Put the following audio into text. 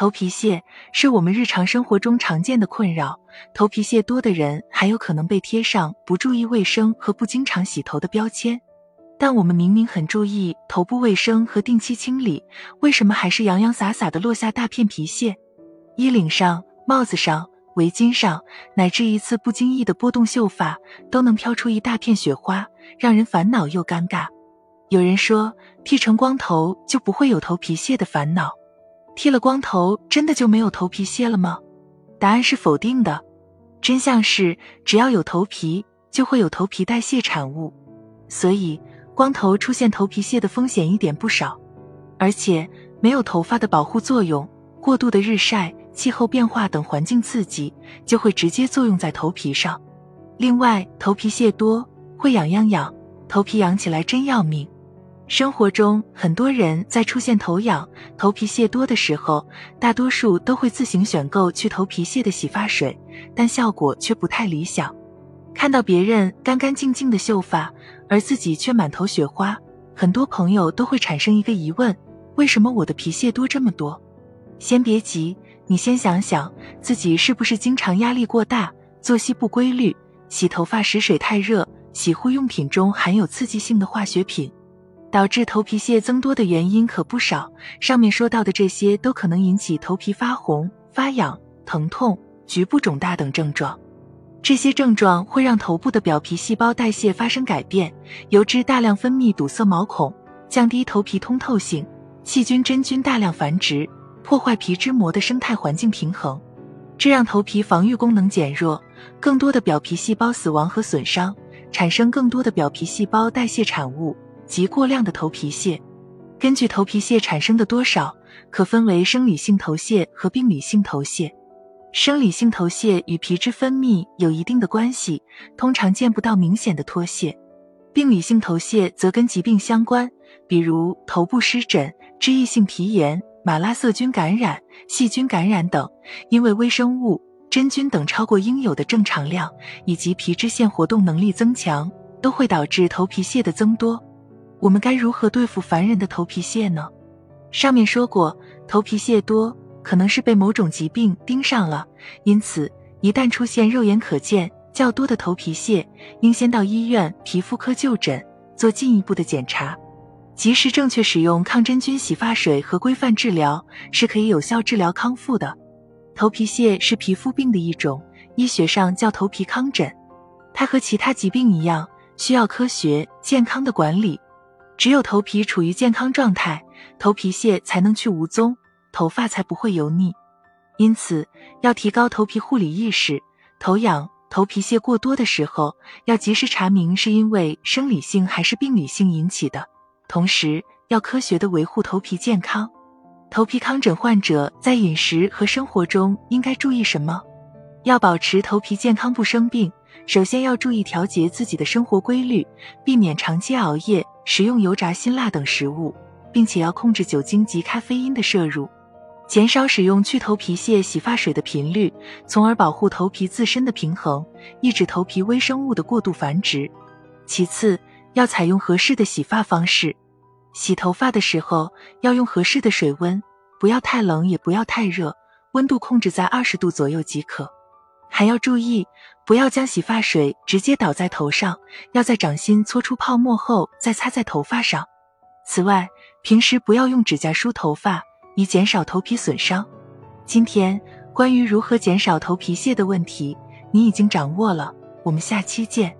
头皮屑是我们日常生活中常见的困扰，头皮屑多的人还有可能被贴上不注意卫生和不经常洗头的标签。但我们明明很注意头部卫生和定期清理，为什么还是洋洋洒洒的落下大片皮屑？衣领上、帽子上、围巾上，乃至一次不经意的拨动秀发，都能飘出一大片雪花，让人烦恼又尴尬。有人说，剃成光头就不会有头皮屑的烦恼。剃了光头，真的就没有头皮屑了吗？答案是否定的。真相是，只要有头皮，就会有头皮代谢产物。所以，光头出现头皮屑的风险一点不少。而且，没有头发的保护作用，过度的日晒、气候变化等环境刺激，就会直接作用在头皮上。另外，头皮屑多会痒痒痒，头皮痒起来真要命。生活中，很多人在出现头痒、头皮屑多的时候，大多数都会自行选购去头皮屑的洗发水，但效果却不太理想。看到别人干干净净的秀发，而自己却满头雪花，很多朋友都会产生一个疑问：为什么我的皮屑多这么多？先别急，你先想想自己是不是经常压力过大、作息不规律、洗头发时水太热、洗护用品中含有刺激性的化学品。导致头皮屑增多的原因可不少，上面说到的这些都可能引起头皮发红、发痒、疼痛、局部肿大等症状。这些症状会让头部的表皮细胞代谢发生改变，油脂大量分泌堵塞毛孔，降低头皮通透性，细菌真菌大量繁殖，破坏皮脂膜的生态环境平衡，这让头皮防御功能减弱，更多的表皮细胞死亡和损伤，产生更多的表皮细胞代谢产物。及过量的头皮屑，根据头皮屑产生的多少，可分为生理性头屑和病理性头屑。生理性头屑与皮脂分泌有一定的关系，通常见不到明显的脱屑。病理性头屑则跟疾病相关，比如头部湿疹、脂溢性皮炎、马拉色菌感染、细菌感染等，因为微生物、真菌等超过应有的正常量，以及皮脂腺活动能力增强，都会导致头皮屑的增多。我们该如何对付烦人的头皮屑呢？上面说过，头皮屑多可能是被某种疾病盯上了，因此一旦出现肉眼可见较多的头皮屑，应先到医院皮肤科就诊，做进一步的检查。及时正确使用抗真菌洗发水和规范治疗，是可以有效治疗康复的。头皮屑是皮肤病的一种，医学上叫头皮糠疹，它和其他疾病一样，需要科学健康的管理。只有头皮处于健康状态，头皮屑才能去无踪，头发才不会油腻。因此，要提高头皮护理意识。头痒、头皮屑过多的时候，要及时查明是因为生理性还是病理性引起的，同时要科学的维护头皮健康。头皮糠疹患者在饮食和生活中应该注意什么？要保持头皮健康不生病，首先要注意调节自己的生活规律，避免长期熬夜。食用油炸、辛辣等食物，并且要控制酒精及咖啡因的摄入，减少使用去头皮屑洗发水的频率，从而保护头皮自身的平衡，抑制头皮微生物的过度繁殖。其次，要采用合适的洗发方式，洗头发的时候要用合适的水温，不要太冷，也不要太热，温度控制在二十度左右即可。还要注意，不要将洗发水直接倒在头上，要在掌心搓出泡沫后再擦在头发上。此外，平时不要用指甲梳头发，以减少头皮损伤。今天关于如何减少头皮屑的问题，你已经掌握了。我们下期见。